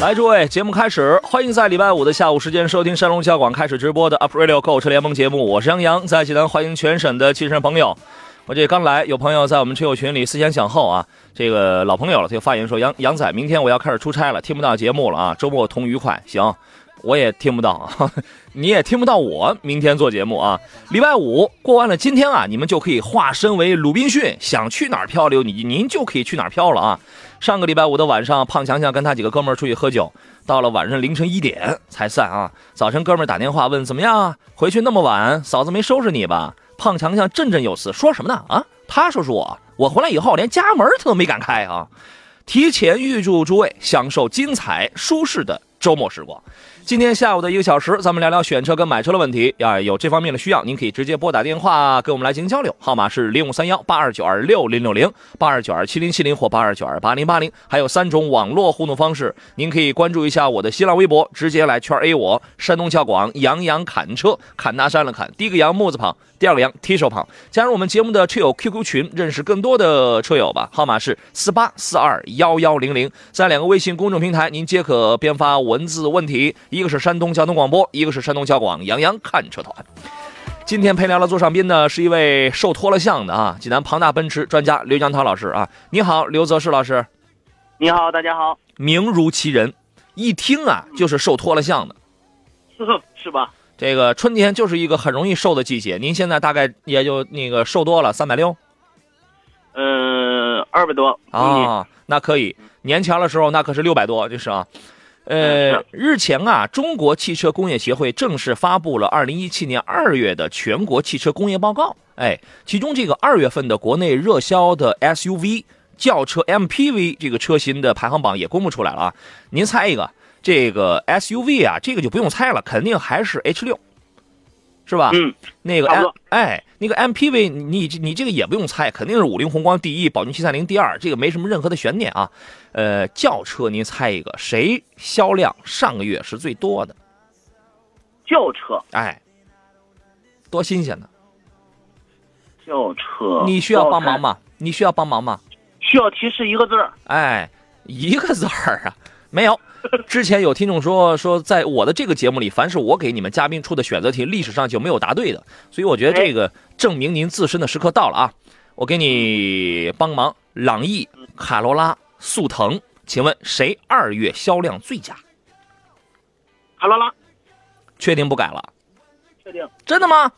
来，诸位，节目开始，欢迎在礼拜五的下午时间收听山东交广开始直播的 Up Radio 购车联盟节目，我是杨洋，在济南欢迎全省的汽车朋友。我这刚来，有朋友在我们车友群里思前想后啊，这个老朋友了，他就发言说：“杨杨仔，明天我要开始出差了，听不到节目了啊，周末同愉快。”行。我也听不到啊，你也听不到我明天做节目啊。礼拜五过完了，今天啊，你们就可以化身为鲁滨逊，想去哪儿漂流，你您就可以去哪儿漂了啊。上个礼拜五的晚上，胖强强跟他几个哥们儿出去喝酒，到了晚上凌晨一点才散啊。早晨哥们儿打电话问怎么样啊，回去那么晚，嫂子没收拾你吧？胖强强振振有词，说什么呢？啊，他说是我，我回来以后连家门他都没敢开啊。提前预祝诸位享受精彩舒适的周末时光。今天下午的一个小时，咱们聊聊选车跟买车的问题呀。有这方面的需要，您可以直接拨打电话跟我们来进行交流，号码是零五三幺八二九二六零六零八二九二七零七零或八二九二八零八零，还有三种网络互动方式。您可以关注一下我的新浪微博，直接来圈 A 我山东交广杨洋侃车，侃大山了侃，第一个杨木字旁，第二个杨提手旁，加入我们节目的车友 QQ 群，认识更多的车友吧。号码是四八四二幺幺零零，在两个微信公众平台，您皆可编发文字问题。一个是山东交通广播，一个是山东交广杨洋看车团。今天陪聊的座上宾呢，是一位受脱了相的啊，济南庞大奔驰专家刘江涛老师啊。你好，刘泽世老师。你好，大家好。名如其人，一听啊就是受脱了相的，是吧？这个春天就是一个很容易瘦的季节。您现在大概也就那个瘦多了三百六，嗯，二百多啊，那可以。年前的时候那可是六百多，就是啊。呃，日前啊，中国汽车工业协会正式发布了二零一七年二月的全国汽车工业报告。哎，其中这个二月份的国内热销的 SUV 轿车 MPV 这个车型的排行榜也公布出来了啊。您猜一个，这个 SUV 啊，这个就不用猜了，肯定还是 H 六。是吧？嗯，那个 M 哎，那个 MPV，你你这个也不用猜，肯定是五菱宏光第一，宝骏七三零第二，这个没什么任何的悬念啊。呃，轿车您猜一个，谁销量上个月是最多的？轿车，哎，多新鲜呢！轿车，你需要帮忙吗？你需要帮忙吗？需要提示一个字儿。哎，一个字儿啊，没有。之前有听众说说，在我的这个节目里，凡是我给你们嘉宾出的选择题，历史上就没有答对的，所以我觉得这个证明您自身的时刻到了啊！我给你帮忙，朗逸、卡罗拉、速腾，请问谁二月销量最佳？卡罗拉，确定不改了？确定？真的吗？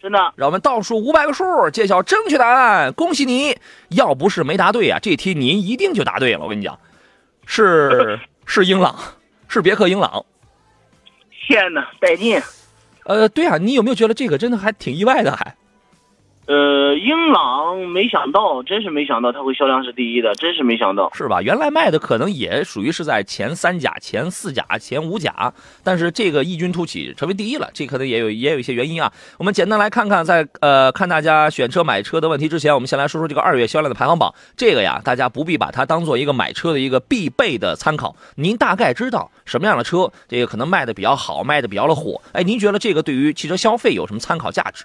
真的。让我们倒数五百个数，揭晓正确答案。恭喜你！要不是没答对啊，这题您一定就答对了。我跟你讲，是。是英朗，是别克英朗。天哪，带劲！呃，对啊，你有没有觉得这个真的还挺意外的？还。呃，英朗没想到，真是没想到它会销量是第一的，真是没想到，是吧？原来卖的可能也属于是在前三甲、前四甲、前五甲，但是这个异军突起成为第一了，这可能也有也有一些原因啊。我们简单来看看，在呃看大家选车买车的问题之前，我们先来说说这个二月销量的排行榜。这个呀，大家不必把它当做一个买车的一个必备的参考，您大概知道什么样的车这个可能卖的比较好，卖的比较的火。哎，您觉得这个对于汽车消费有什么参考价值？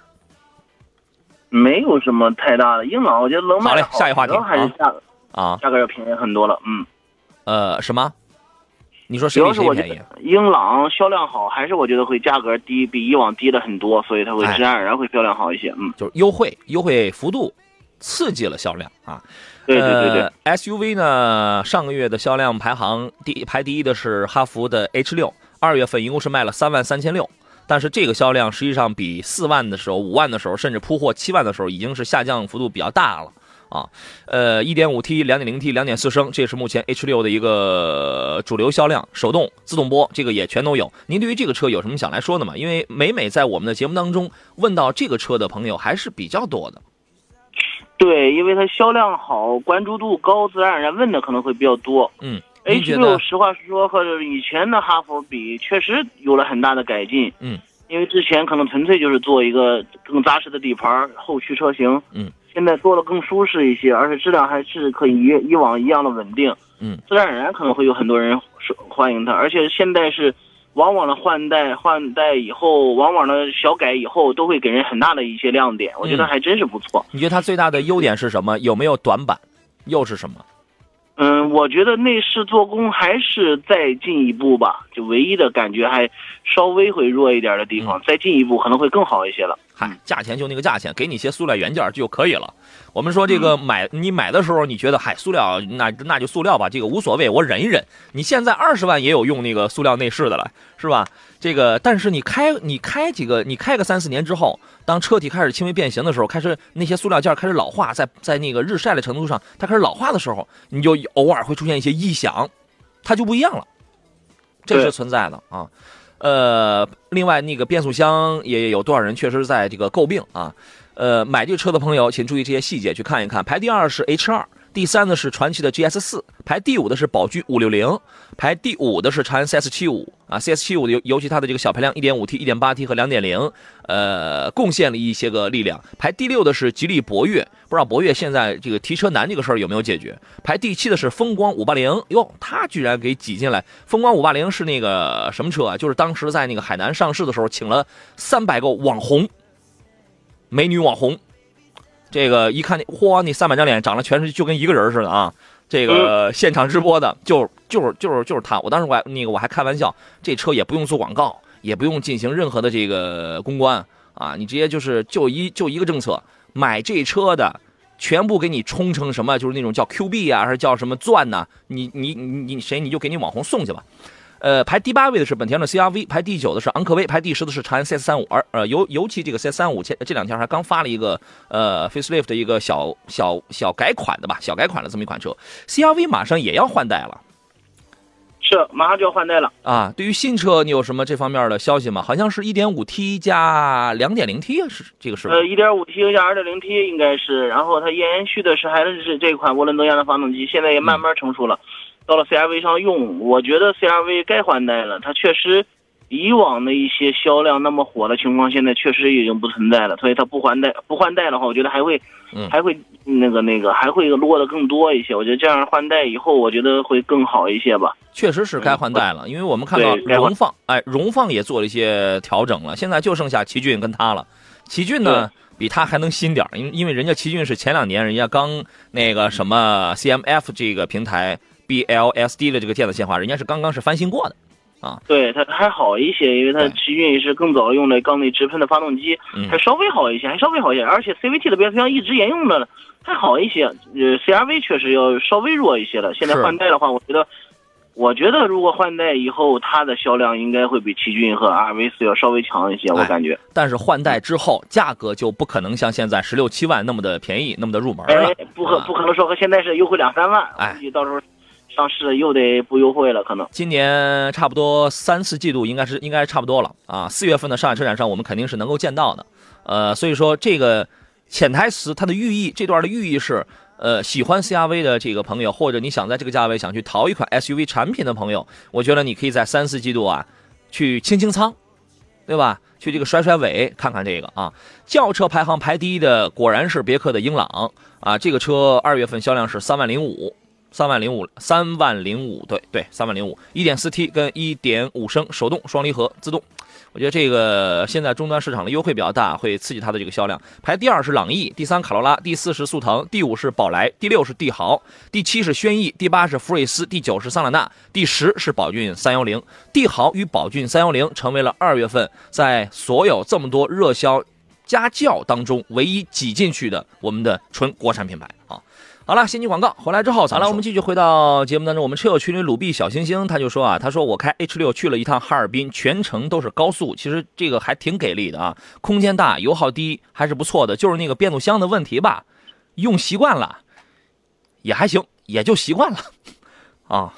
没有什么太大的，英朗我觉得能卖好嘞，下一话题还是价格啊，价格要便宜很多了，嗯，呃，什么？你说谁比谁便宜？英朗销量好，还是我觉得会价格低，比以往低了很多，所以它会自然而然会销量好一些，嗯，就是优惠，优惠幅度刺激了销量啊。对对对对，SUV 呢，上个月的销量排行第排第一的是哈弗的 H 六，二月份一共是卖了三万三千六。但是这个销量实际上比四万的时候、五万的时候，甚至铺货七万的时候，已经是下降幅度比较大了啊。呃，一点五 T、两点零 T、两点四升，这是目前 H 六的一个主流销量。手动、自动波，这个也全都有。您对于这个车有什么想来说的吗？因为每每在我们的节目当中问到这个车的朋友还是比较多的。对，因为它销量好，关注度高，自然而然问的可能会比较多。嗯 H 得六实话实说和以前的哈弗比，确实有了很大的改进。嗯，因为之前可能纯粹就是做一个更扎实的底盘，后驱车型。嗯，现在做的更舒适一些，而且质量还是可以以以往一样的稳定。嗯，自然而然可能会有很多人是欢迎它，而且现在是往往的换代换代以后，往往的小改以后，都会给人很大的一些亮点，我觉得嗯还真是不错。你觉得它最大的优点是什么？有没有短板？又是什么？嗯，我觉得内饰做工还是再进一步吧，就唯一的感觉还稍微会弱一点的地方，再进一步可能会更好一些了。嗨，价钱就那个价钱，给你些塑料原件就可以了。我们说这个买你买的时候，你觉得嗨，塑料那那就塑料吧，这个无所谓，我忍一忍。你现在二十万也有用那个塑料内饰的了，是吧？这个，但是你开你开几个，你开个三四年之后，当车体开始轻微变形的时候，开始那些塑料件开始老化，在在那个日晒的程度上，它开始老化的时候，你就偶尔会出现一些异响，它就不一样了，这是存在的啊。呃，另外那个变速箱也有多少人确实在这个诟病啊。呃，买这个车的朋友，请注意这些细节去看一看。排第二是 H 2第三呢是传祺的 GS 4排第五的是宝骏五六零，排第五的是长安 CS 7 5啊，CS 7 5的尤尤其它的这个小排量 1.5T、1.8T 和2.0，呃，贡献了一些个力量。排第六的是吉利博越，不知道博越现在这个提车难这个事儿有没有解决？排第七的是风光五八零，哟，它居然给挤进来。风光五八零是那个什么车啊？就是当时在那个海南上市的时候，请了三百个网红，美女网红。这个一看那，嚯，那三百张脸长得全是就跟一个人似的啊！这个现场直播的，就就是就是就是他。我当时我还那个我还开玩笑，这车也不用做广告，也不用进行任何的这个公关啊，你直接就是就一就一个政策，买这车的全部给你充成什么，就是那种叫 Q 币啊，还是叫什么钻呐、你你你你谁你就给你网红送去吧。呃，排第八位的是本田的 CRV，排第九的是昂科威，排第十的是长安 CS 三五。而呃，尤尤其这个 CS 三五前这两天还刚发了一个呃 facelift 的一个小小小改款的吧，小改款的这么一款车。CRV 马上也要换代了是，马上就要换代了。啊！对于新车，你有什么这方面的消息吗？好像是一点五 T 加两点零 T 是这个是？呃，一点五 T 加二点零 T 应该是，然后它延续的是还是这款涡轮增压的发动机，现在也慢慢成熟了，到了 CRV 上用，我觉得 CRV 该换代了，它确实以往的一些销量那么火的情况，现在确实已经不存在了，所以它不换代不换代的话，我觉得还会嗯还会那个那个还会落的更多一些，我觉得这样换代以后，我觉得会更好一些吧。确实是该换代了，因为我们看到荣放，哎，荣放也做了一些调整了，现在就剩下奇骏跟它了。奇骏呢，比它还能新点儿，因因为人家奇骏是前两年人家刚那个什么 CMF 这个平台 BLSD 的这个电子限滑，人家是刚刚是翻新过的。啊对它还好一些，因为它对奇骏是更早用的缸内直喷的发动机，嗯还稍微好一些，还稍微好一些，而且 CVT 的变速箱一直沿用着呢，还好一些。呃，CRV 确实要稍微弱一些了。现在换代的话，我觉得，我觉得如果换代以后，它的销量应该会比奇骏和 RV 四要稍微强一些，我哎感觉。但是换代之后，价格就不可能像现在十六七万那么的便宜，那么的入门了哎。，不可啊不可能说和现在是优惠两三万，哎估计到时候上市又得不优惠了，可能。今年差不多三四季度应该是应该差不多了啊，四月份的上海车展上我们肯定是能够见到的，呃，所以说这个潜台词它的寓意，这段的寓意是，呃，喜欢 CRV 的这个朋友，或者你想在这个价位想去淘一款 SUV 产品的朋友，我觉得你可以在三四季度啊去清清仓，对吧？去这个甩甩尾看看这个啊，轿车排行排第一的果然是别克的英朗啊，这个车二月份销量是三万零五。三万零五，三万零五，对对，三万零五，一点四 T 跟一点五升手动双离合自动，我觉得这个现在终端市场的优惠比较大，会刺激它的这个销量。排第二是朗逸，第三卡罗拉，第四是速腾，第五是宝来，第六是帝豪，第七是轩逸，第八是福睿斯，第九是桑塔纳，第十是宝骏三幺零。帝豪与宝骏三幺零成为了二月份在所有这么多热销家轿当中唯一挤进去的我们的纯国产品牌。好了，先进广告，回来之后，好了，我们继续回到节目当中。我们车友群里鲁碧小星星他就说啊，他说我开 H 六去了一趟哈尔滨，全程都是高速，其实这个还挺给力的啊，空间大，油耗低，还是不错的。就是那个变速箱的问题吧，用习惯了，也还行，也就习惯了，啊，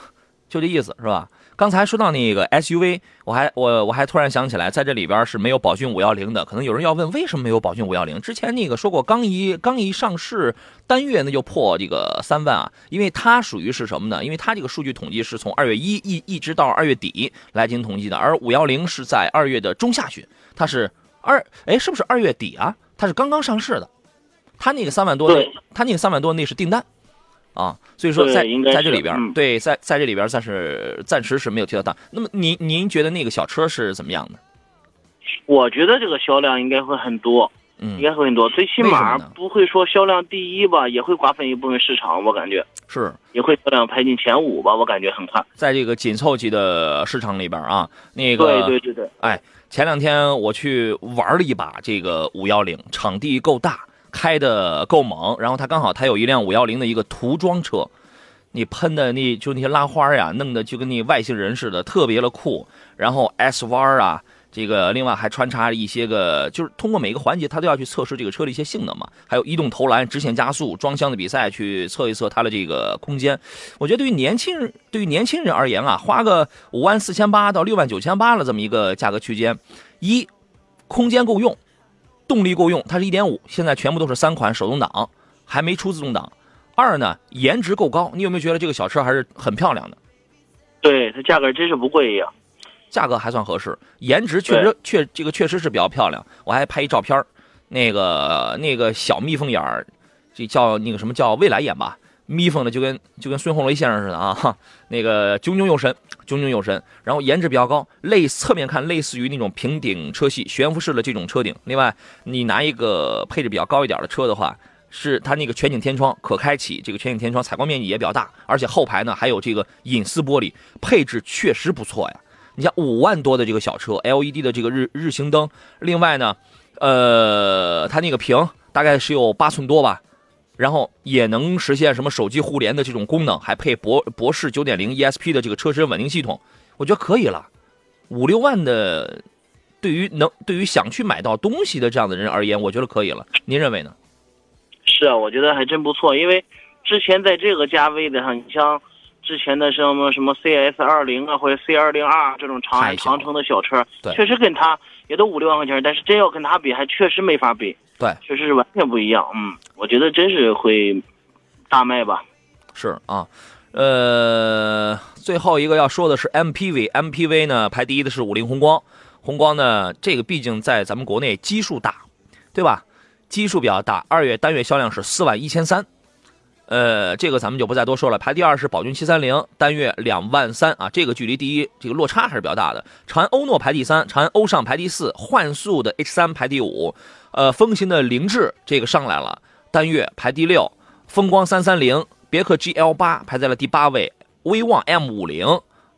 就这意思是吧？刚才说到那个 SUV，我还我我还突然想起来，在这里边是没有宝骏五幺零的。可能有人要问，为什么没有宝骏五幺零？之前那个说过，刚一刚一上市，单月那就破这个三万啊，因为它属于是什么呢？因为它这个数据统计是从二月一一一直到二月底来进行统计的，而五幺零是在二月的中下旬，它是二哎是不是二月底啊？它是刚刚上市的，它那个三万多的，它那个三万多那是订单。啊，所以说在在这里边，对，在在这里边暂时暂时是没有提到它。那么您您觉得那个小车是怎么样的？我觉得这个销量应该会很多，嗯，应该会很多，最起码不会说销量第一吧，也会瓜分一部分市场，我感觉是也会销量排进前五吧，我感觉很快。在这个紧凑级的市场里边啊，那个对对对对，哎，前两天我去玩了一把这个五幺零，场地够大。开的够猛，然后他刚好他有一辆五幺零的一个涂装车，你喷的那就那些拉花呀，弄得就跟那外星人似的，特别的酷。然后 S 弯啊，这个另外还穿插一些个，就是通过每个环节他都要去测试这个车的一些性能嘛。还有移动投篮、直线加速、装箱的比赛，去测一测它的这个空间。我觉得对于年轻人，对于年轻人而言啊，花个五万四千八到六万九千八的这么一个价格区间，一空间够用。动力够用，它是一点五，现在全部都是三款手动挡，还没出自动挡。二呢，颜值够高，你有没有觉得这个小车还是很漂亮的？对，它价格真是不贵呀，价格还算合适，颜值确实确这个确实是比较漂亮。我还拍一照片那个那个小蜜蜂眼儿，这叫那个什么叫未来眼吧？眯缝的就跟就跟孙红雷先生似的啊，哈 那个炯炯有神，炯炯有神。然后颜值比较高，类侧面看类似于那种平顶车系悬浮式的这种车顶。另外，你拿一个配置比较高一点的车的话，是它那个全景天窗可开启，这个全景天窗采光面积也比较大，而且后排呢还有这个隐私玻璃，配置确实不错呀。你像五万多的这个小车，LED 的这个日日行灯，另外呢，呃，它那个屏大概是有八寸多吧。然后也能实现什么手机互联的这种功能，还配博博士九点零 ESP 的这个车身稳定系统，我觉得可以了。五六万的，对于能对于想去买到东西的这样的人而言，我觉得可以了。您认为呢？是啊，我觉得还真不错。因为之前在这个价位的上，你像之前的什么什么 CS 二零啊，或者 C 二零 R 这种长安长城的小车，确实跟它也都五六万块钱，但是真要跟它比，还确实没法比。对，确实是完全不一样。嗯，我觉得真是会大卖吧。是啊，呃，最后一个要说的是 MPV，MPV 呢排第一的是五菱宏光。宏光呢，这个毕竟在咱们国内基数大，对吧？基数比较大，二月单月销量是四万一千三。呃，这个咱们就不再多说了。排第二是宝骏七三零，单月两万三啊，这个距离第一这个落差还是比较大的。长安欧诺排第三，长安欧尚排第四，幻速的 H 三排第五，呃，风行的凌志这个上来了，单月排第六。风光三三零，别克 GL 八排在了第八位，威旺 M 五零，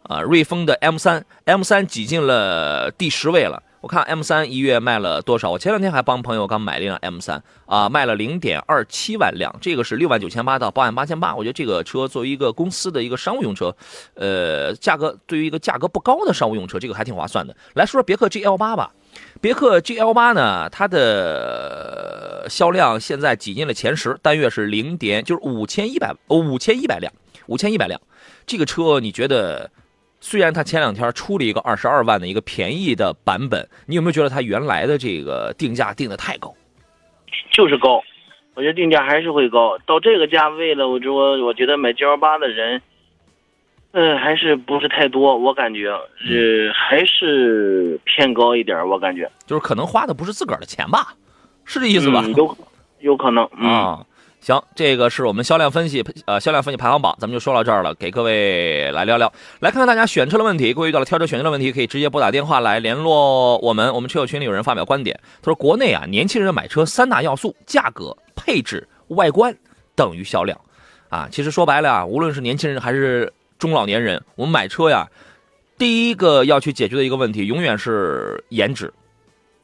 啊，瑞风的 M 三，M 三挤进了第十位了。我看 M 三一月卖了多少？我前两天还帮朋友刚买了一辆 M 三啊，卖了零点二七万辆，这个是六万九千八到八万八千八。我觉得这个车作为一个公司的一个商务用车，呃，价格对于一个价格不高的商务用车，这个还挺划算的。来说说别克 GL 八吧，别克 GL 八呢，它的销量现在挤进了前十，单月是零点就是五千一百五千一百辆，五千一百辆。这个车你觉得？虽然它前两天出了一个二十二万的一个便宜的版本，你有没有觉得它原来的这个定价定的太高？就是高，我觉得定价还是会高。到这个价位了，我我我觉得买 G L 八的人，嗯，还是不是太多。我感觉是还是偏高一点。我感觉就是可能花的不是自个儿的钱吧，是这意思吧？有有可能啊。行，这个是我们销量分析，呃，销量分析排行榜，咱们就说到这儿了。给各位来聊聊，来看看大家选车的问题。各位遇到了挑车选车的问题，可以直接拨打电话来联络我们。我们车友群里有人发表观点，他说：国内啊，年轻人买车三大要素：价格、配置、外观等于销量。啊，其实说白了啊，无论是年轻人还是中老年人，我们买车呀，第一个要去解决的一个问题，永远是颜值，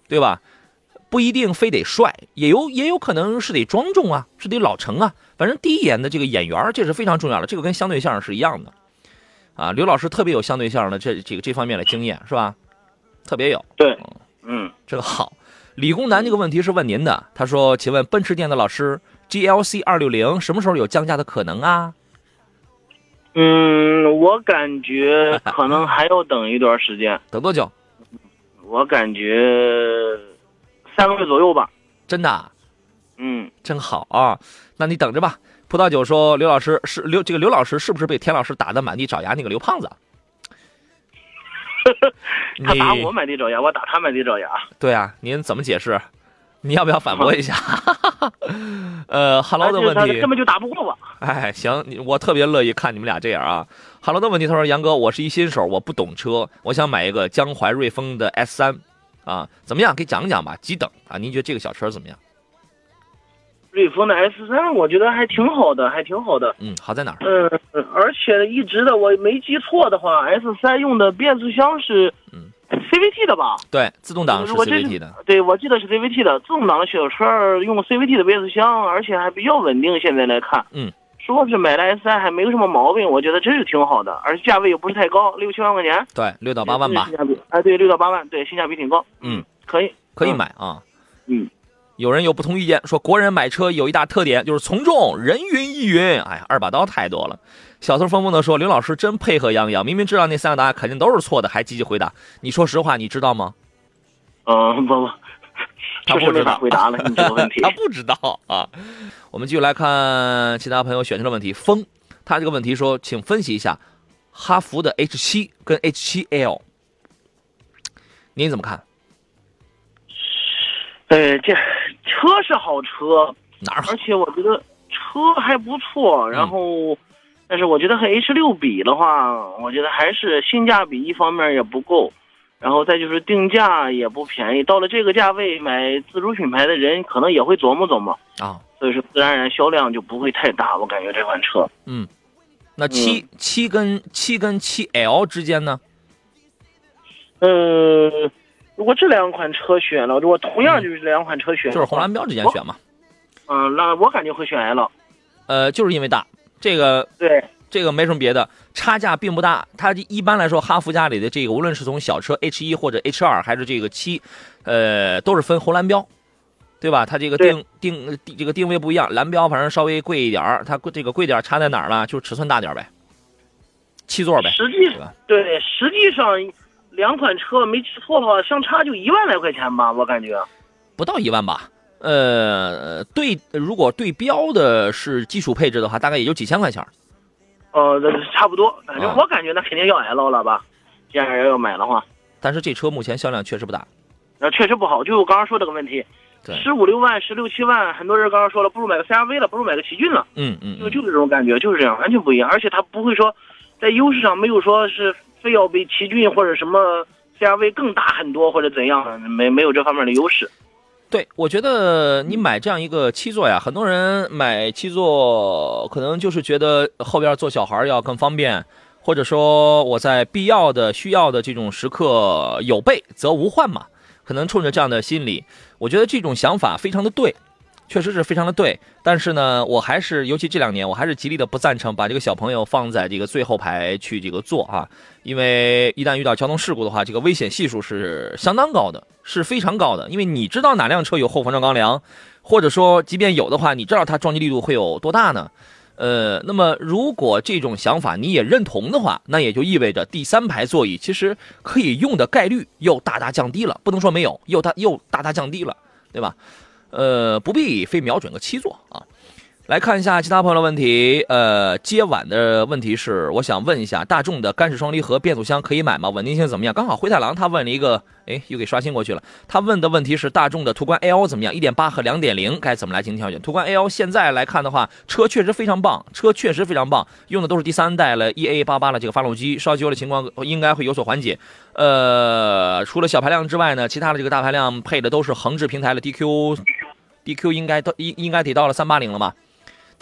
对吧？不一定非得帅，也有也有可能是得庄重啊，是得老成啊。反正第一眼的这个眼缘，这是非常重要的。这个跟相对相声是一样的，啊，刘老师特别有相对相声的这这个这方面的经验，是吧？特别有。对，嗯，这个好。理工男这个问题是问您的，他说：“请问奔驰店的老师，GLC 二六零什么时候有降价的可能啊？”嗯，我感觉可能还要等一段时间，等多久？我感觉三个月左右吧。真的啊？嗯，真好啊！那你等着吧。葡萄酒说：“刘老师是刘这个刘老师是不是被田老师打的满地找牙那个刘胖子？” 他打我满地找牙，我打他满地找牙。对啊，您怎么解释？你要不要反驳一下？呃，Hello 的问题他根，本就打不过我。哎，行，我特别乐意看你们俩这样啊。Hello 的问题，他说：“杨哥，我是一新手，我不懂车，我想买一个江淮瑞风的 S 三啊，怎么样？给讲讲吧，几等啊？您觉得这个小车怎么样？瑞风的 S 三，我觉得还挺好的，还挺好的。嗯，好在哪儿？嗯，而且一直的我没记错的话，S 三用的变速箱是嗯 CVT 的吧？对，自动挡是 CVT 的。对，我记得是 CVT 的。自动挡的小车用 CVT 的变速箱，而且还比较稳定。现在来看，嗯，说是买了 S 三还没有什么毛病，我觉得真是挺好的，而且价位又不是太高，六七万块钱，对，六到八万吧。哎，对，六到八万，对，性价比挺高。嗯，可以，可以嗯买啊。嗯，有人有不同意见，说国人买车有一大特点就是从众，人云亦云。哎呀，二把刀太多了。小偷疯疯的说：“刘老师真配合杨洋，明明知道那三个答案肯定都是错的，还积极回答。你说实话，你知道吗？嗯，不不，他不知道回答了，你这个问题 他。不知道啊。我们继续来看其他朋友选择的问题。风，他这个问题说，请分析一下哈弗的 H 7跟 H 7 L，您怎么看？呃，这车是好车，哪儿而？且我觉得车还不错，然后，但是我觉得和 H 六比的话，我觉得还是性价比一方面也不够，然后再就是定价也不便宜。到了这个价位，买自主品牌的人可能也会琢磨琢磨，啊，所以说自然而然销量就不会太大。我感觉这款车，嗯，那七七跟七跟七 L 之间呢？嗯，如果这两款车选了，如果同样就是这两款车选就是红蓝标之间选嘛。嗯，那我感觉会选 L。呃，就是因为大，这个对，这个没什么别的，差价并不大。它一般来说，哈弗家里的这个，无论是从小车 H 一或者 H 二，还是这个七，呃，都是分红蓝标，对吧？它这个定定定这个定位不一样，蓝标反正稍微贵一点儿，它贵这个贵点儿差在哪儿了？就是尺寸大点儿呗，七座呗，实际对？对，实际上两款车没记错的话，相差就一万来块钱吧，我感觉。不到一万吧。呃，对，如果对标的是基础配置的话，大概也就几千块钱儿。呃，那差不多，反正啊我感觉那肯定要 L 了吧。既然人要买的话，但是这车目前销量确实不大。那确实不好。就我刚刚说这个问题，对，十五六万、十六七万，很多人刚刚说了，不如买个 CRV 了，不如买个奇骏了，嗯嗯嗯，就就是这种感觉，就是这样，完全不一样。而且它不会说在优势上没有说是非要比奇骏或者什么 CRV 更大很多或者怎样，没没有这方面的优势。对，我觉得你买这样一个七座呀，很多人买七座可能就是觉得后边坐小孩要更方便，或者说我在必要的、需要的这种时刻有备则无患嘛，可能冲着这样的心理，我觉得这种想法非常的对。确实是非常的对，但是呢，我还是尤其这两年，我还是极力的不赞成把这个小朋友放在这个最后排去这个坐啊，因为一旦遇到交通事故的话，这个危险系数是相当高的，是非常高的。因为你知道哪辆车有后防撞钢梁，或者说即便有的话，你知道它撞击力度会有多大呢？呃，那么如果这种想法你也认同的话，那也就意味着第三排座椅其实可以用的概率又大大降低了，不能说没有，又大又大大降低了，对吧？呃，不必非瞄准个七座啊。来看一下其他朋友的问题，呃，接晚的问题是，我想问一下，大众的干式双离合变速箱可以买吗？稳定性怎么样？刚好灰太狼他问了一个，哎，又给刷新过去了。他问的问题是大众的途观 L 怎么样1.8和2.0该怎么来进行挑选？途观 L 现在来看的话，车确实非常棒，车确实非常棒，用的都是第三代了 EA88 的这个发动机，烧机油的情况应该会有所缓解。呃，除了小排量之外呢，其他的这个大排量配的都是横置平台的 DQ，DQ 应该到应应该得到了380了吧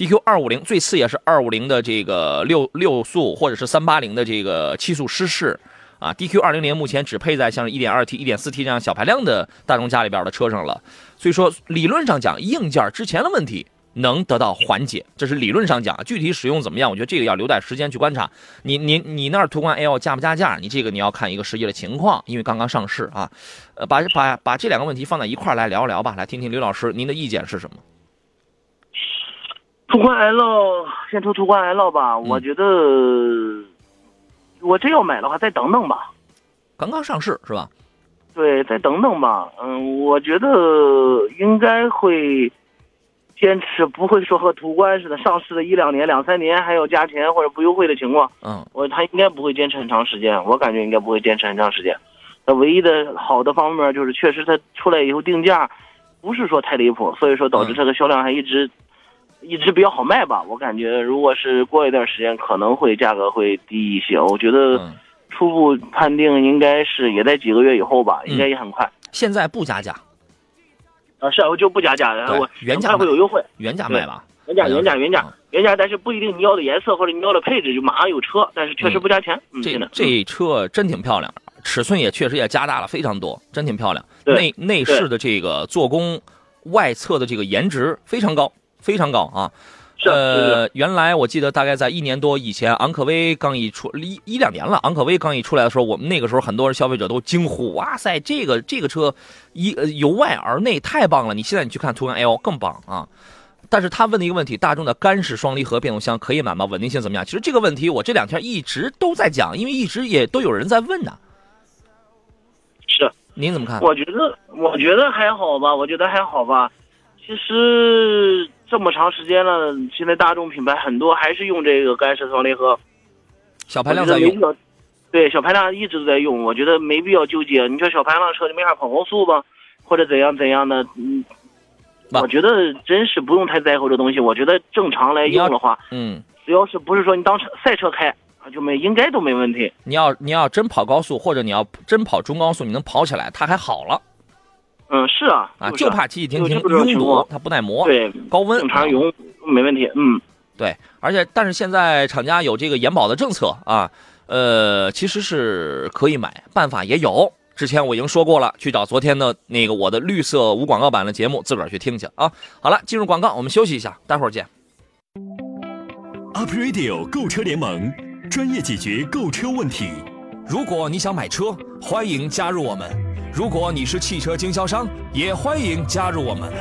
？DQ 二五零最次也是二五零的这个六六速或者是三八零的这个七速湿式啊，DQ 二零零目前只配在像一点二 T、一点四 T 这样小排量的大众家里边的车上了，所以说理论上讲，硬件之前的问题能得到缓解，这是理论上讲，具体使用怎么样，我觉得这个要留待时间去观察。你你你那儿途观 L 加不加价？你这个你要看一个实际的情况，因为刚刚上市啊，呃，把把把这两个问题放在一块来聊一聊吧，来听听刘老师您的意见是什么？途观 L 先出途观 L 吧，嗯我觉得我真要买的话，再等等吧。刚刚上市是吧？对，再等等吧。嗯，我觉得应该会坚持，不会说和途观似的，上市的一两年、两三年还要加钱或者不优惠的情况。嗯我他应该不会坚持很长时间，我感觉应该不会坚持很长时间。那唯一的好的方面就是，确实它出来以后定价不是说太离谱，所以说导致嗯这个销量还一直、一直比较好卖吧。我感觉如果是过一段时间，可能会价格会低一些。我觉得嗯，初步判定应该是也在几个月以后吧，嗯应该也很快。现在不加价，啊，是啊，我就不加价了，对我原价会有优惠，原价卖吧？原价原价原价嗯原价，但是不一定你要的颜色或者你要的配置就马上有车，但是确实不加钱。嗯，这真的，这车真挺漂亮，尺寸也确实也加大了非常多，真挺漂亮。内内饰的这个做工，外侧的这个颜值非常高，非常高啊。呃，原来我记得大概在一年多以前，昂科威刚一出一一两年了，昂科威刚一出来的时候，我们那个时候很多人消费者都惊呼：“哇塞，这个这个车一呃由外而内太棒了！”你现在你去看途观 L 更棒啊。但是他问的一个问题，大众的干式双离合变速箱可以买吗？稳定性怎么样？其实这个问题我这两天一直都在讲，因为一直也都有人在问呢、是。您怎么看？我觉得，我觉得还好吧，我觉得还好吧。其实这么长时间了，现在大众品牌很多还是用这个干式双离合，小排量在用。对，小排量一直都在用，我觉得没必要纠结。你说小排量车就没法跑高速吧，或者怎样怎样的，嗯，我觉得真是不用太在乎这东西。我觉得正常来用的话，嗯，只要是不是说你当车赛车开啊，就没应该都没问题。你要你要真跑高速，或者你要真跑中高速，你能跑起来，它还好了嗯，是啊，啊，就是就怕骑骑停停拥堵，它不耐磨，对高温啊正常用没问题。嗯，对，而且但是现在厂家有这个延保的政策啊，呃，其实是可以买，办法也有。之前我已经说过了，去找昨天的那个我的绿色无广告版的节目，自个儿去听去啊。好了，进入广告，我们休息一下，待会儿见。Up Radio 购车联盟，专业解决购车问题。如果你想买车，欢迎加入我们；如果你是汽车经销商，也欢迎加入我们。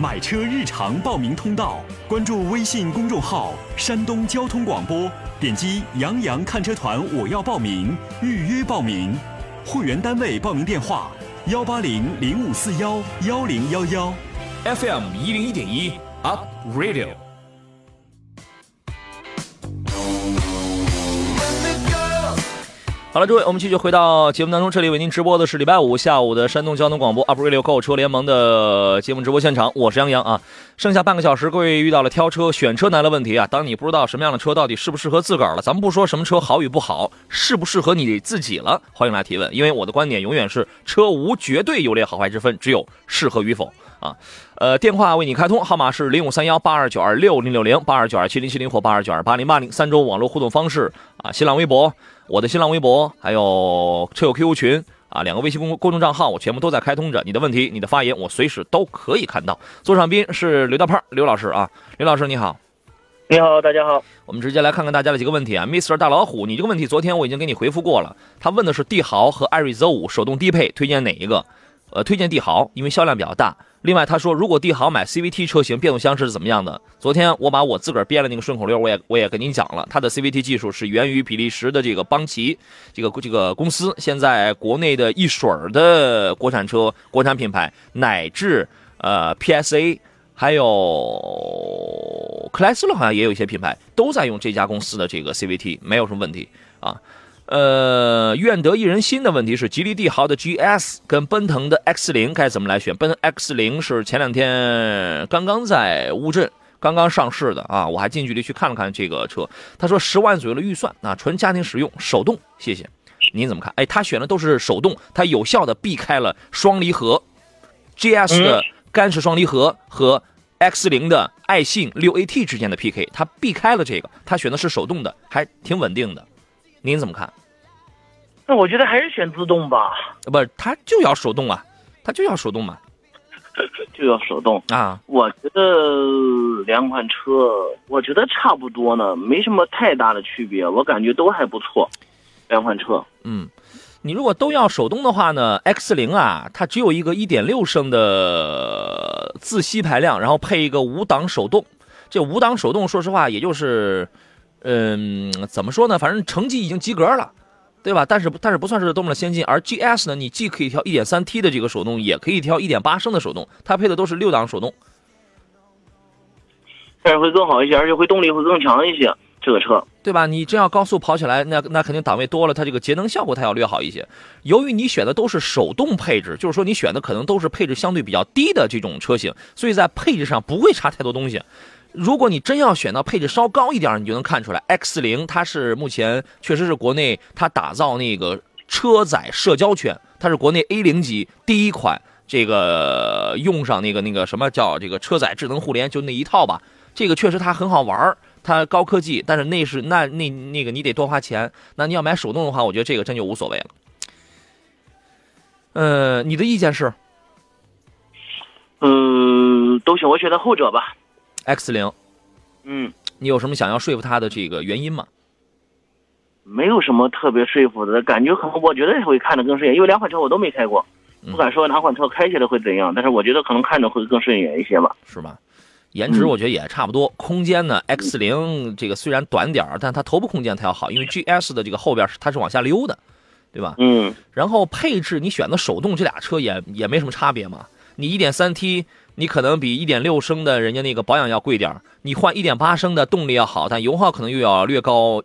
买车日常报名通道，关注微信公众号“山东交通广播”，点击“杨洋看车团”，我要报名，预约报名。会员单位报名电话：幺八零零五四幺幺零幺幺。FM 一零一点一 Up Radio。好了，诸位，我们继续回到节目当中。这里为您直播的是礼拜五下午的山东交通广播 Up Radio 购车联盟的节目直播现场，我是杨洋啊。剩下半个小时，各位遇到了挑车、选车难的问题啊。当你不知道什么样的车到底适不适合自个儿了，咱们不说什么车好与不好，适不适合你自己了，欢迎来提问。因为我的观点永远是车无绝对优劣好坏之分，只有适合与否啊。呃，电话为你开通，号码是零五三幺八二九二六零六零八二九二七零七零或八二九二八零八零。三种网络互动方式啊，新浪微博。我的新浪微博还有车友 QQ 群啊，两个微信公公众账号我全部都在开通着。你的问题、你的发言，我随时都可以看到。座上宾是刘大胖，刘老师啊，刘老师你好。你好，大家好。我们直接来看看大家的几个问题啊，Mr 大老虎，你这个问题昨天我已经给你回复过了。他问的是帝豪和艾瑞泽五手动低配推荐哪一个？呃，推荐帝豪，因为销量比较大。另外，他说如果帝豪买 CVT 车型，变速箱是怎么样的？昨天我把我自个儿编的那个顺口溜，我也我也跟您讲了，它的 CVT 技术是源于比利时的这个邦奇这个这个公司，现在国内的一水儿的国产车、国产品牌，乃至呃 PSA。还有克莱斯勒好像也有一些品牌都在用这家公司的这个 CVT，没有什么问题啊。呃，愿得一人心的问题是，吉利帝豪的 GS 跟奔腾的 X 零该怎么来选？奔腾 X 零是前两天刚刚在乌镇刚刚上市的啊，我还近距离去看了看这个车。他说十万左右的预算啊，纯家庭使用，手动，谢谢。您怎么看？哎，他选的都是手动，他有效的避开了双离合，GS 的干式双离合和 X 零的爱信六 AT 之间的 PK，他避开了这个，他选的是手动的，还挺稳定的。您怎么看？那我觉得还是选自动吧，呃不，他就要手动啊，它就要手动嘛 就要手动。啊，我觉得两款车，我觉得差不多呢，没什么太大的区别，我感觉都还不错。两款车，嗯，你如果都要手动的话呢，X 零啊，它只有一个1.6升的自吸排量，然后配一个五档手动。这五档手动，说实话，也就是，嗯，怎么说呢？反正成绩已经及格了，对吧？但是但是不算是多么的先进。而 GS 呢，你既可以调 1.3T 的这个手动，也可以调1.8升的手动，它配的都是六档手动。但是会更好一些，而且会动力会更强一些。这个车，对吧？你真要高速跑起来，那那肯定档位多了，它这个节能效果它要略好一些。由于你选的都是手动配置，就是说你选的可能都是配置相对比较低的这种车型，所以在配置上不会差太多东西。如果你真要选到配置稍高一点，你就能看出来，X 零它是目前确实是国内它打造那个车载社交圈，它是国内 A 零级第一款这个用上那个那个什么叫这个车载智能互联，就那一套吧。这个确实它很好玩。它高科技，但是那是那那那个你得多花钱。那你要买手动的话，我觉得这个真就无所谓了。呃，你的意见是嗯，都行，我选择后者吧。X 零，嗯，你有什么想要说服他的这个原因吗？没有什么特别说服的感觉，可能我觉得会看着更顺眼，因为两款车我都没开过，嗯不敢说哪款车开起来会怎样，但是我觉得可能看着会更顺眼一些吧。是吧？颜值我觉得也差不多。空间呢，X 零这个虽然短点儿，但它头部空间它要好，因为 GS 的这个后边是它是往下溜的，对吧？嗯，然后配置你选的手动这俩车也也没什么差别嘛。你 1.3T 你可能比一点六升的人家那个保养要贵点儿你换一点八升的动力要好，但油耗可能又要略高，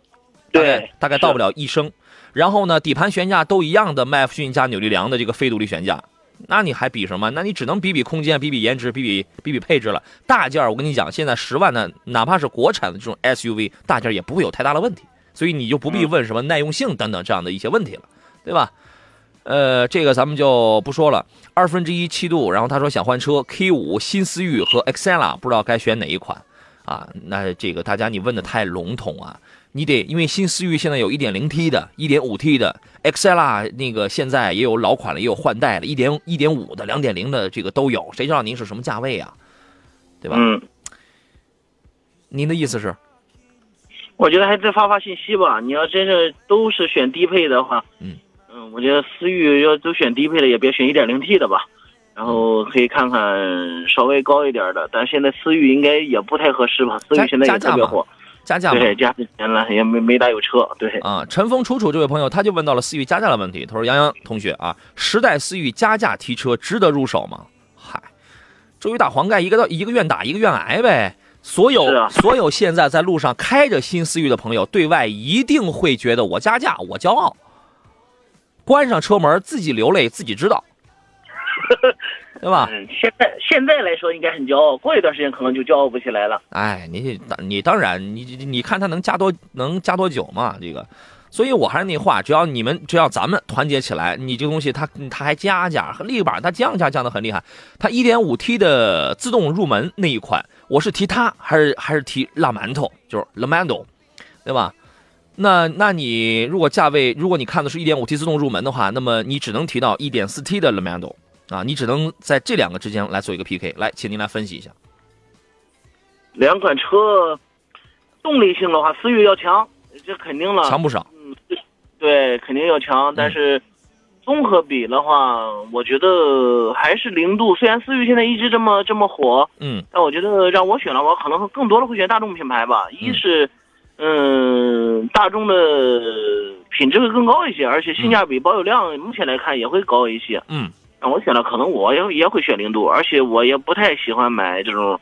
对大概到不了一升。然后呢，底盘悬架都一样的麦弗逊加扭力梁的这个非独立悬架，那你还比什么？那你只能比比空间，比比颜值，比比比比配置了。大件儿我跟你讲，现在十万的哪怕是国产的这种 SUV 大件儿也不会有太大的问题，所以你就不必问什么耐用性等等这样的一些问题了，对吧？呃，这个咱们就不说了。二分之一七度，然后他说想换车，K 五、新思域和 Excella 不知道该选哪一款啊？那这个大家你问的太笼统啊，你得因为新思域现在有 1.0T 的、1.5T 的，Excella 那个现在也有老款了，也有换代了，一点一点五的、两点零的这个都有，谁知道您是什么价位啊？对吧？嗯，您的意思是？我觉得还是发发信息吧。你要真是都是选低配的话，嗯嗯，我觉得思域要都选低配的，也别选 1.0T 的吧。然后可以看看稍微高一点的，但现在思域应该也不太合适吧？思域现在也特别火，加价？对，加钱了也没没大有车，对。啊，晨风楚楚这位朋友他就问到了思域加价的问题。他说：“杨洋同学啊，时代思域加价提车值得入手吗？”嗨，周瑜打黄盖，一个到一个愿打一个愿挨呗。所有、啊所有现在在路上开着新思域的朋友，对外一定会觉得我加价，我骄傲。关上车门，自己流泪，自己知道，对吧？嗯，现在现在来说应该很骄傲，过一段时间可能就骄傲不起来了。哎，你你当然，你你你看他能加多能加多久嘛？这个，所以我还是那话，只要你们只要咱们团结起来，你这个东西它它还加价，和力板它降价降的很厉害。它 1.5T 的自动入门那一款，我是提它还是还是提辣馒头，就是 Lamando，对吧？那那你如果价位，如果你看的是 1.5T 自动入门的话，那么你只能提到 1.4T 的 Lamando 啊，你只能在这两个之间来做一个 PK。来，请您来分析一下。两款车动力性的话，思域要强，这肯定了。强不少。嗯，对对，肯定要强。但是综合比的话，我觉得还是零度。虽然思域现在一直这么这么火，嗯但我觉得让我选了，我可能更多的会选大众品牌吧。一是，嗯，大众的品质会更高一些，而且性价比、保有量目前来看也会高一些。嗯。那我选了，可能我也也会选零度，而且我也不太喜欢买这种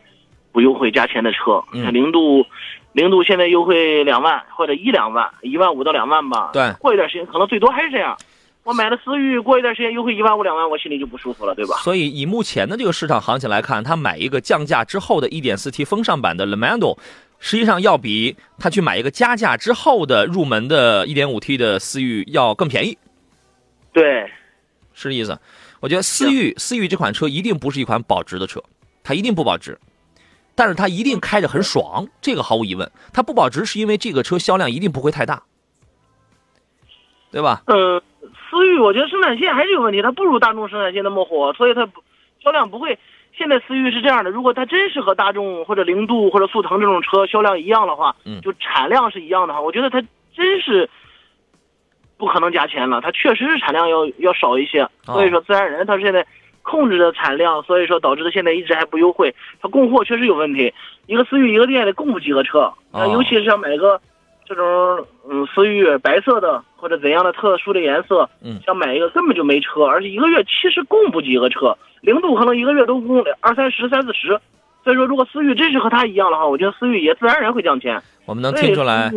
不优惠加钱的车。嗯像零度，零度现在优惠两万或者一两万，一万五到两万吧。对过一段时间可能最多还是这样。我买了思域，过一段时间优惠一万五两万，我心里就不舒服了，对吧？所以以目前的这个市场行情来看，他买一个降价之后的 1.4T 风尚版的 Lamando，实际上要比他去买一个加价之后的入门的 1.5T 的思域要更便宜，对，是这意思。我觉得思域思域这款车一定不是一款保值的车，它一定不保值，但是它一定开着很爽，这个毫无疑问。它不保值是因为这个车销量一定不会太大，对吧？嗯，思域我觉得生产线还是有问题，它不如大众生产线那么火，所以它销量不会。现在思域是这样的，如果它真是和大众或者凌渡或者速腾这种车销量一样的话，嗯。就产量是一样的话，我觉得它真是不可能加钱了，它确实是产量要要少一些，哦。所以说自然人它现在控制的产量，所以说导致它现在一直还不优惠，它供货确实有问题。一个思域一个店里供不几个车，那哦。尤其是要买个这种嗯思域白色的或者怎样的特殊的颜色，嗯想买一个根本就没车，而且一个月其实供不几个车，零度可能一个月都供二三十、三四十。所以说，如果思域真是和它一样的话，我觉得思域也自然而然会降钱。我们能听出来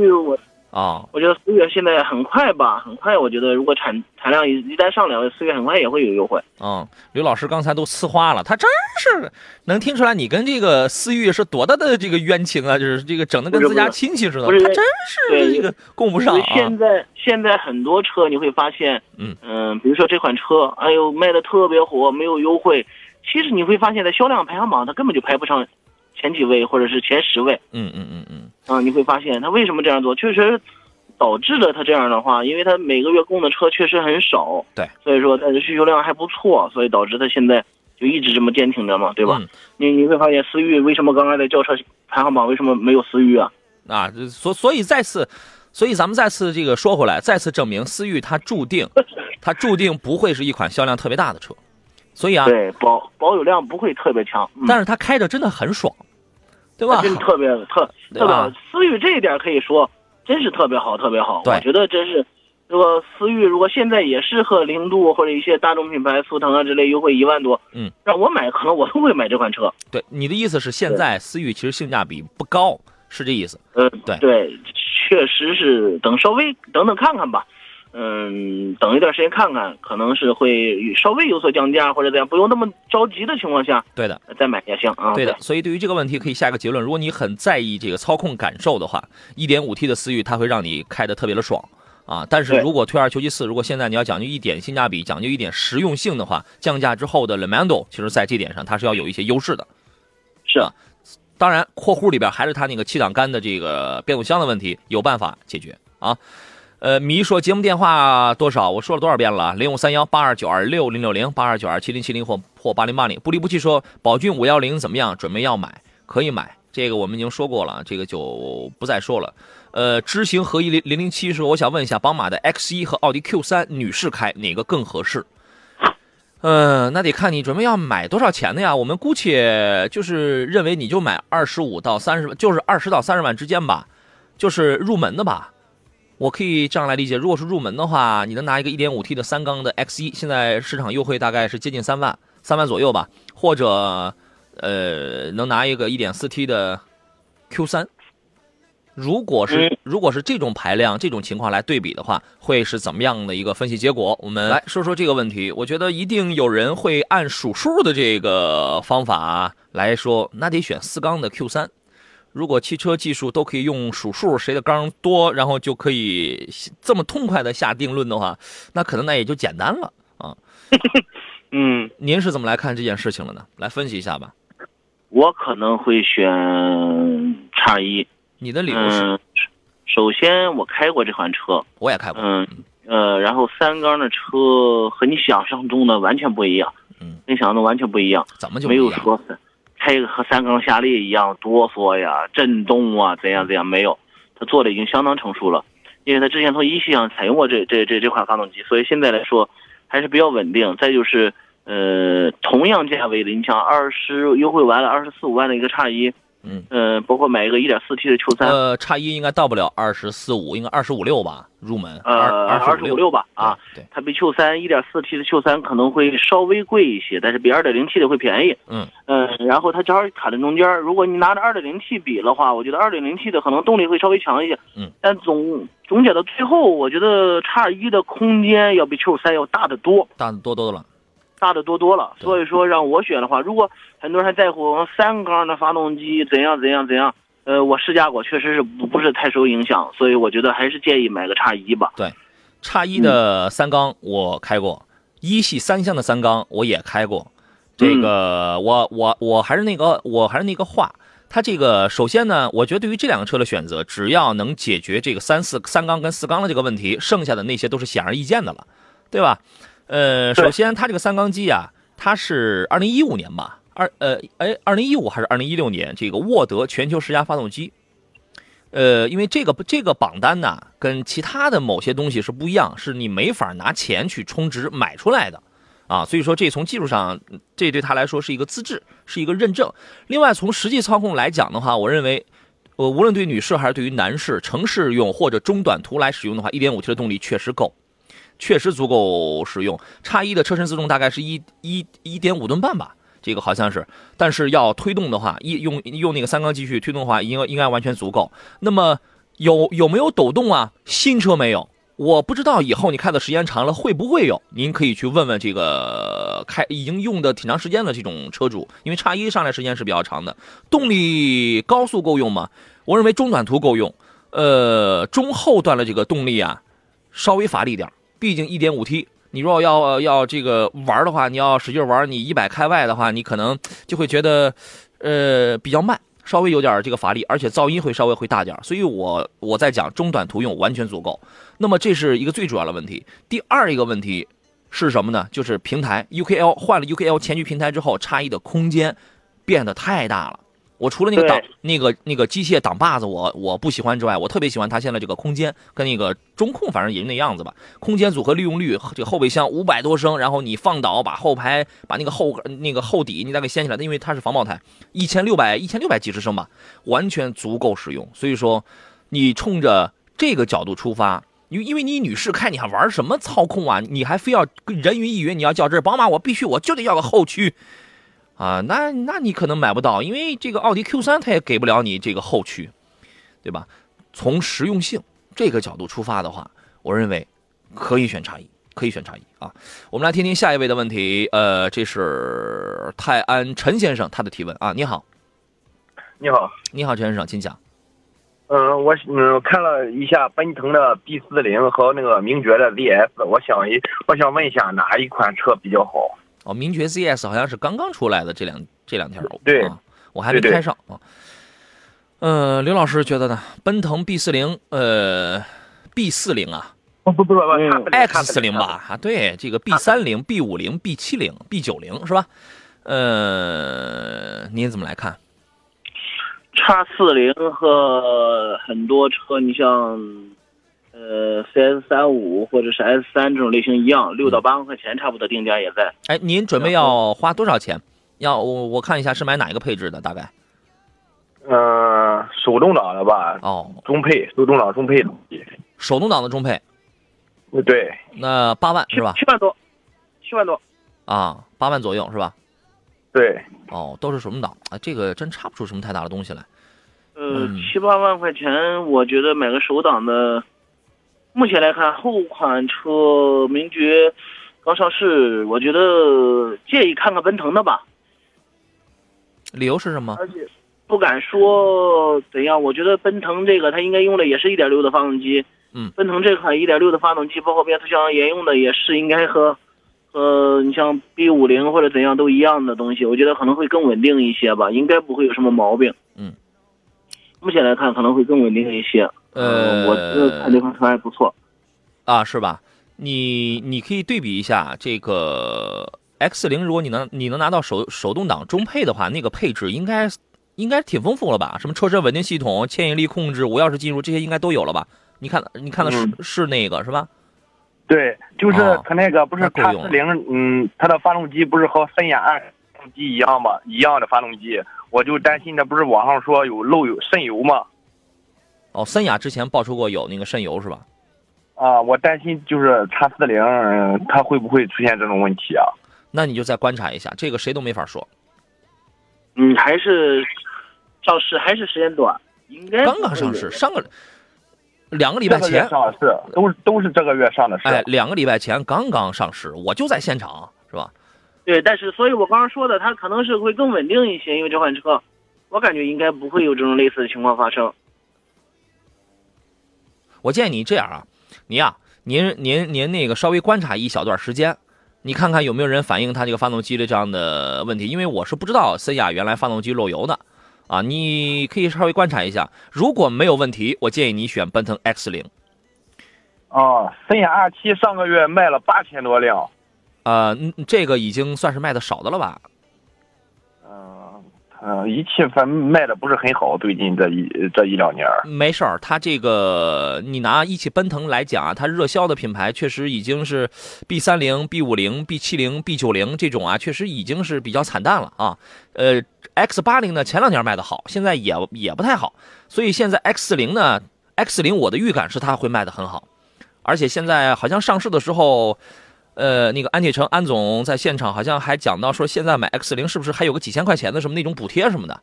啊、我觉得思域现在很快吧，很快。我觉得如果产产量一一旦上来，思域很快也会有优惠。嗯，刘老师刚才都呲花了，他真是能听出来你跟这个思域是多大的这个冤情啊，就是这个整的跟自家亲戚似的，他真是对这个供不上。现在现在很多车你会发现，嗯比如说这款车，哎呦卖的特别火，没有优惠。其实你会发现在销量排行榜它根本就排不上前几位或者是前十位嗯嗯嗯嗯，啊、你会发现他为什么这样做，确实导致了他这样的话，因为他每个月供的车确实很少，对，所以说它的需求量还不错，所以导致他现在就一直这么坚挺着嘛，对吧？嗯你你会发现思域为什么刚刚在轿车排行榜为什么没有思域啊？啊，这所所以再次，所以咱们再次这个说回来，再次证明思域它注定，它注定不会是一款销量特别大的车，所以啊，对，保保有量不会特别强，嗯但是它开着真的很爽，对吧？真特别特对吧特别好。思域这一点可以说真是特别好，特别好。我觉得真是，如果思域如果现在也是和零度或者一些大众品牌速腾啊之类优惠一万多，嗯，让我买可能我都会买这款车。对，你的意思是现在思域其实性价比不高，是这意思？呃，对对，确实是等稍微等等看看吧。嗯，等一段时间看看，可能是会稍微有所降价或者怎样，不用那么着急的情况下对的。再买也行啊。对的，所以对于这个问题可以下一个结论：如果你很在意这个操控感受的话一点五 T 的思域它会让你开的特别的爽啊。但是如果退而求其次，如果现在你要讲究一点性价比，讲究一点实用性的话，降价之后的 Le Mando 其实在这点上它是要有一些优势的。是啊，当然，括弧里边还是它那个七档杆的这个变速箱的问题，有办法解决啊。呃，迷说节目电话多少？我说了多少遍了？零五三幺八二九二六零六零八二九二七零七零或或八零八零。不离不弃说宝骏五幺零怎么样？准备要买，可以买。这个我们已经说过了，这个就不再说了。呃，知行合一零零零七说，我想问一下，宝马的 X 一和奥迪 Q 三女士开哪个更合适？嗯、那得看你准备要买多少钱的呀。我们姑且就是认为你就买二十五到三十，就是二十到三十万之间吧，就是入门的吧。我可以这样来理解，如果是入门的话，你能拿一个 1.5T 的三缸的 X 1现在市场优惠大概是接近三万，三万左右吧，或者呃能拿一个 1.4T 的 Q 3如果是嗯如果是这种排量、这种情况来对比的话，会是怎么样的一个分析结果？我们来说说这个问题。我觉得一定有人会按数数的这个方法来说，那得选四缸的 Q 3如果汽车技术都可以用数数，谁的缸多，然后就可以这么痛快的下定论的话，那可能那也就简单了啊。嗯，您是怎么来看这件事情了呢？来分析一下吧。我可能会选叉一。你的理由是？嗯，首先我开过这款车，我也开过。嗯呃，然后三缸的车和你想象中的完全不一样，嗯，跟想象中完全不一样，怎么就没有？说开个和三缸夏利一样哆嗦呀、震动啊怎样怎样，没有，它做的已经相当成熟了，因为它之前从一汽上采用过这这这这款发动机，所以现在来说还是比较稳定。再就是呃，同样价位的，你像二十优惠完了二十四五万的一个叉一，嗯，呃，包括买一个一点四 T 的 Q 三、呃，叉一应该到不了二十四五，应该二十五六吧，入门。呃，二二十五六吧，啊，对，它比 Q 三一点四 T 的 Q 三可能会稍微贵一些，但是比二点零 T 的会便宜。嗯嗯、然后它正好卡在中间。如果你拿着二点零 T 比的话，我觉得二点零 T 的可能动力会稍微强一些。嗯，但总总结到最后，我觉得叉一的空间要比 Q 三要大得多，大得多多了。大的多多了。所以说让我选的话，如果很多人还在乎三缸的发动机怎样怎样怎样，呃，我试驾过，确实是不不是太受影响，所以我觉得还是建议买个叉一吧。对叉一的三缸我开过，一系三厢的三缸我也开过。这个我我我还是那个我还是那个话，它这个首先呢，我觉得对于这两个车的选择，只要能解决这个三四三缸跟四缸的这个问题，剩下的那些都是显而易见的了，对吧？呃，首先它这个三缸机啊，它是二零一五年吧，二呃哎二零一五还是二零一六年，这个沃德全球十佳发动机。呃，因为这个这个榜单呢，跟其他的某些东西是不一样，是你没法拿钱去充值买出来的，啊，所以说这从技术上，这对他来说是一个资质，是一个认证。另外，从实际操控来讲的话，我认为，呃，无论对女士还是对于男士，城市用或者中短途来使用的话，1.5T 的动力确实够，确实足够使用。叉一的车身自重大概是一一一点五吨半吧。这个好像是，但是要推动的话，一用用那个三缸机去推动的话，应该应该完全足够。那么有有没有抖动啊？新车没有，我不知道以后你开的时间长了会不会有。您可以去问问这个开已经用的挺长时间的这种车主，因为叉一上来时间是比较长的。动力高速够用吗？我认为中短途够用，呃，中后段的这个动力啊，稍微乏力点，毕竟一点五 T。你如果要要这个玩的话，你要使劲玩，你一百开外的话，你可能就会觉得，呃，比较慢，稍微有点这个乏力，而且噪音会稍微会大点。所以我我在讲中短途用完全足够。那么这是一个最主要的问题。第二一个问题是什么呢？就是平台 UKL 换了 UKL 前驱平台之后，差异的空间变得太大了。我除了那个挡那个那个机械挡把子，我我不喜欢之外，我特别喜欢它现在这个空间跟那个中控，反正也就那样子吧。空间组合利用率，这个后备箱五百多升，然后你放倒把后排把那个后那个后底你再给掀起来，因为它是防爆胎，一千六百一千六百几十升吧，完全足够使用。所以说，你冲着这个角度出发，因因为你女士开，你还玩什么操控啊？你还非要人云亦云，你要较真，宝马我必须我就得要个后驱。啊，那那你可能买不到，因为这个奥迪 Q 三它也给不了你这个后驱，对吧？从实用性这个角度出发的话，我认为可以选差异，可以选差异啊。我们来听听下一位的问题，呃，这是泰安陈先生他的提问啊，你好，你好，你好陈先生，请讲。嗯，我嗯看了一下奔腾的 B 四零和那个名爵的 ZS，我想一我想问一下哪一款车比较好？哦，名爵 ZS 好像是刚刚出来的这两这两天，对，我还没开上啊。呃，刘老师觉得呢？奔腾 B 四零，呃，B 四零啊，不不不不，X 四零吧？啊，对，这个 B 三零、B 五零、B 七零、B 九零是吧？呃，您怎么来看？叉四零和很多车，你像。呃，CS 三五或者是 S 三这种类型一样，六到八万块钱差不多定价也在。哎，您准备要花多少钱？要我我看一下是买哪一个配置的？大概？呃，手动挡的吧。哦，中配，手动挡中配的。手动挡的中配。对。那八万是吧？七万多，七万多。啊，八万左右是吧？对。哦，都是手动挡啊，这个真差不出什么太大的东西来。呃，七八万块钱，我觉得买个手挡的。目前来看，后款车名爵刚上市，我觉得建议看看奔腾的吧。理由是什么？而且不敢说怎样，我觉得奔腾这个它应该用的也是一点六的发动机。嗯。奔腾这款一点六的发动机，包括变速箱沿用的也是应该和和你像 B 五零或者怎样都一样的东西，我觉得可能会更稳定一些吧，应该不会有什么毛病。嗯。目前来看，可能会更稳定一些。呃，我觉得看这款车还不错，啊，是吧？你你可以对比一下这个 X 零，如果你能你能拿到手手动挡中配的话，那个配置应该应该挺丰富了吧？什么车身稳定系统、牵引力控制、无钥匙进入这些应该都有了吧？你看你看的是是那个是吧？对，就是它那个不是 x 四零，嗯，它的发动机不是和森雅二发动机一样吗？一样的发动机，我就担心它不是网上说有漏油渗油吗？哦，森雅之前爆出过有那个渗油是吧？啊，我担心就是叉四零，它会不会出现这种问题啊？那你就再观察一下，这个谁都没法说。嗯，还是上市还是时间短，应该刚刚上市，上个两个礼拜前上市，都是都是这个月上的市。哎，两个礼拜前刚刚上市，我就在现场，是吧？对，但是所以我刚刚说的，它可能是会更稳定一些，因为这款车，我感觉应该不会有这种类似的情况发生。我建议你这样啊，你呀，您您您那个稍微观察一小段时间，你看看有没有人反映他这个发动机的这样的问题。因为我是不知道森雅原来发动机漏油的，啊，你可以稍微观察一下。如果没有问题，我建议你选奔腾 X 零。哦，森雅 R 七上个月卖了八千多辆，呃，这个已经算是卖的少的了吧？嗯，一汽反卖的不是很好，最近这一这一两年。没事儿，它这个你拿一汽奔腾来讲啊，它热销的品牌确实已经是 B 三零、B 五零、B 七零、B 九零这种啊，确实已经是比较惨淡了啊。呃，X 八零呢，前两年卖的好，现在也也不太好，所以现在 X 四零呢，X 零我的预感是它会卖的很好，而且现在好像上市的时候。呃，那个安铁城安总在现场好像还讲到说，现在买 X 零是不是还有个几千块钱的什么那种补贴什么的？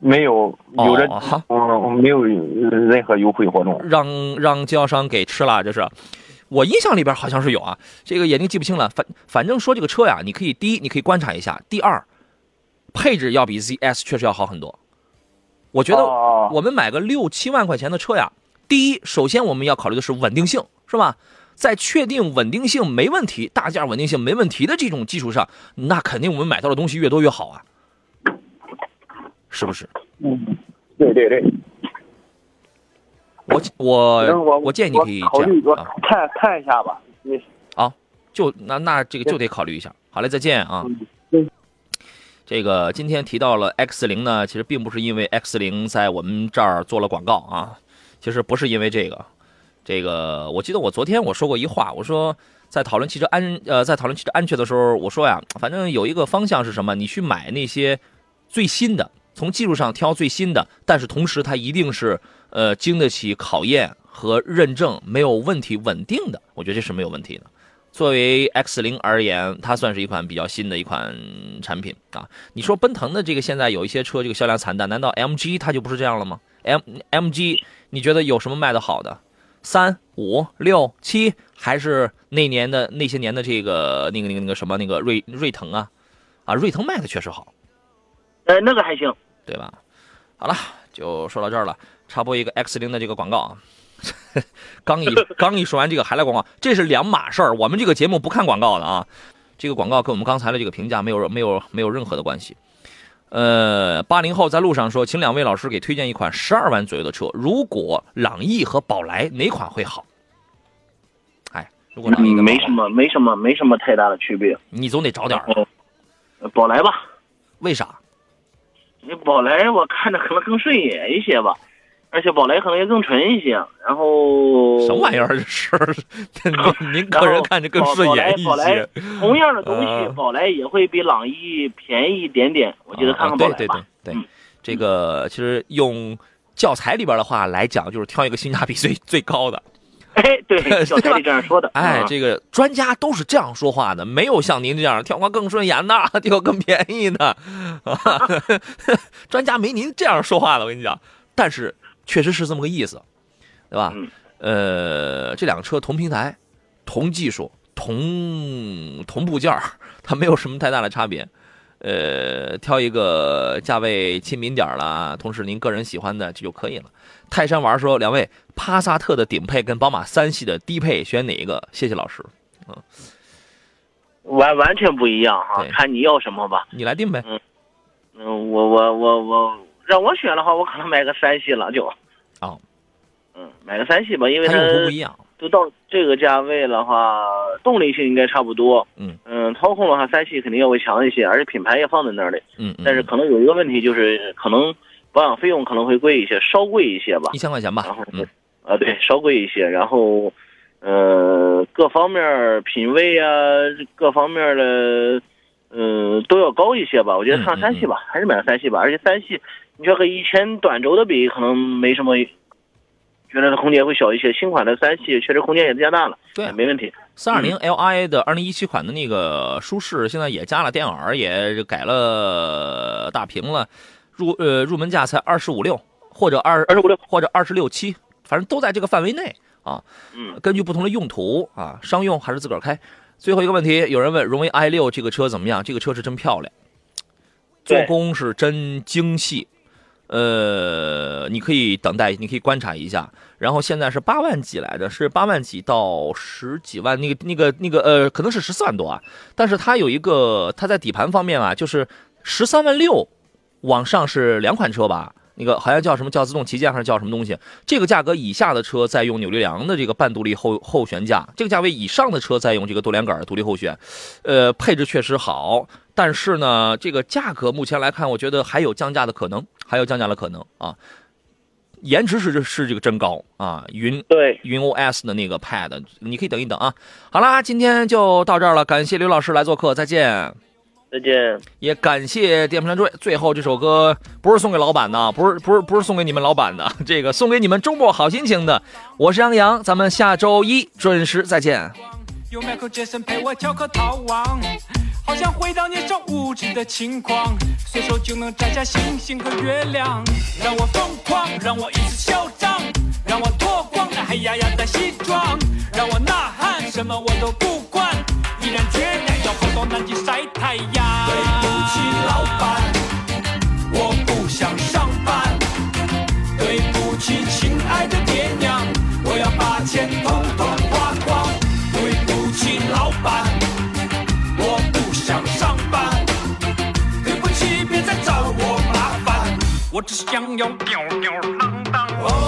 没有，有的嗯，没有任何优惠活动，让让经销商给吃了，这是。我印象里边好像是有啊，这个眼睛记不清了。反反正说这个车呀，你可以第一，你可以观察一下；第二，配置要比 ZS 确实要好很多。我觉得我们买个六七万块钱的车呀，第一，首先我们要考虑的是稳定性，是吧？在确定稳定性没问题、大件稳定性没问题的这种基础上，那肯定我们买到的东西越多越好啊，是不是？嗯，对对对。我我我建议你可以这样啊，看看一下吧。你好，就那那这个就得考虑一下。好嘞，再见啊。这个今天提到了 X 零呢，其实并不是因为 X 零在我们这儿做了广告啊，其实不是因为这个。这个我记得我昨天我说过一话，我说在讨论汽车安呃在讨论汽车安全的时候，我说呀，反正有一个方向是什么？你去买那些最新的，从技术上挑最新的，但是同时它一定是呃经得起考验和认证，没有问题，稳定的。我觉得这是没有问题的。作为 X 零而言，它算是一款比较新的一款产品啊。你说奔腾的这个现在有一些车这个销量惨淡，难道 MG 它就不是这样了吗？M MG 你觉得有什么卖的好的？三五六七，还是那年的那些年的这个那个那个那个什么那个瑞瑞腾啊，啊瑞腾卖的确实好，呃那个还行，对吧？好了，就说到这儿了，插播一个 X 零的这个广告啊，刚一 刚一说完这个还来广告，这是两码事儿，我们这个节目不看广告的啊，这个广告跟我们刚才的这个评价没有没有没有任何的关系。呃，八零后在路上说，请两位老师给推荐一款十二万左右的车。如果朗逸和宝来哪款会好？哎，如果朗逸没什么，没什么，没什么太大的区别。你总得找点儿。宝来吧。为啥？你宝来我看着可能更顺眼一些吧。而且宝来可能也更纯一些，然后 什么玩意儿这是？您您个人看着更顺眼一些。同样的东西，宝来也会比朗逸便宜一点点。我觉得看看宝来吧。对对对对，这个其实用教材里边的话来讲，就是挑一个性价比最 最高的。哎，对，教材里这样说的。哎，这个专家都是这样说话的，没有像您这样挑个更顺眼的，挑更便宜的。专家没您这样说话的，我跟你讲。但是。确实是这么个意思，对吧？呃，这两个车同平台、同技术、同同部件它没有什么太大的差别。呃，挑一个价位亲民点了，同时您个人喜欢的这就可以了。泰山玩说，两位帕萨特的顶配跟宝马三系的低配选哪一个？谢谢老师。嗯，完完全不一样哈，看你要什么吧。你来定呗。嗯嗯，我我我我。让我选的话，我可能买个三系了就，啊，嗯，买个三系吧，因为它用途不一样。都到这个价位的话，动力性应该差不多。嗯嗯，操控的话，三系肯定要会强一些，而且品牌也放在那里。嗯，但是可能有一个问题，就是可能保养费用可能会贵一些，稍贵一些吧。一千块钱吧。然后，啊，对，稍贵一些。然后，呃，各方面品味啊，各方面的，嗯，都要高一些吧。我觉得上三系吧，还是买个三系吧。而且三系。你说和以前短轴的比，可能没什么，原来的空间会小一些。新款的三系确实空间也加大了，对，没问题。三二零 Li 的二零一七款的那个舒适，现在也加了电耳，也改了大屏了，入呃入门价才二十五六，或者二二十五六，或者二十六七，反正都在这个范围内啊。嗯，根据不同的用途啊，商用还是自个儿开。最后一个问题，有人问荣威 i 六这个车怎么样？这个车是真漂亮，做工是真精细。呃，你可以等待，你可以观察一下。然后现在是八万几来着，是八万几到十几万，那个那个那个呃，可能是十四万多啊。但是它有一个，它在底盘方面啊，就是十三万六往上是两款车吧，那个好像叫什么叫自动旗舰还是叫什么东西？这个价格以下的车在用扭力梁的这个半独立后后悬架，这个价位以上的车在用这个多连杆独立后悬，呃，配置确实好，但是呢，这个价格目前来看，我觉得还有降价的可能，还有降价的可能啊。颜值是是这个真高啊，云对云 OS 的那个 Pad，你可以等一等啊。好啦，今天就到这儿了，感谢刘老师来做客，再见。再见，也感谢电瓶山追。最后这首歌不是送给老板的，不是不是不是送给你们老板的，这个送给你们周末好心情的。我是杨洋，咱们下周一准时再见。有迈克杰森陪我跳个逃亡，好像回到年少无知的轻狂，随手就能摘下星星和月亮，让我疯狂，让我一次嚣张，让我脱光那黑压压的西装，让我呐喊，什么我都不管，毅然决然。到南极晒太阳。对不起，老板，我不想上班。对不起，亲爱的爹娘，我要把钱统统花光。对不起，老板，我不想上班。对不起，别再找我麻烦，我只想要吊吊郎。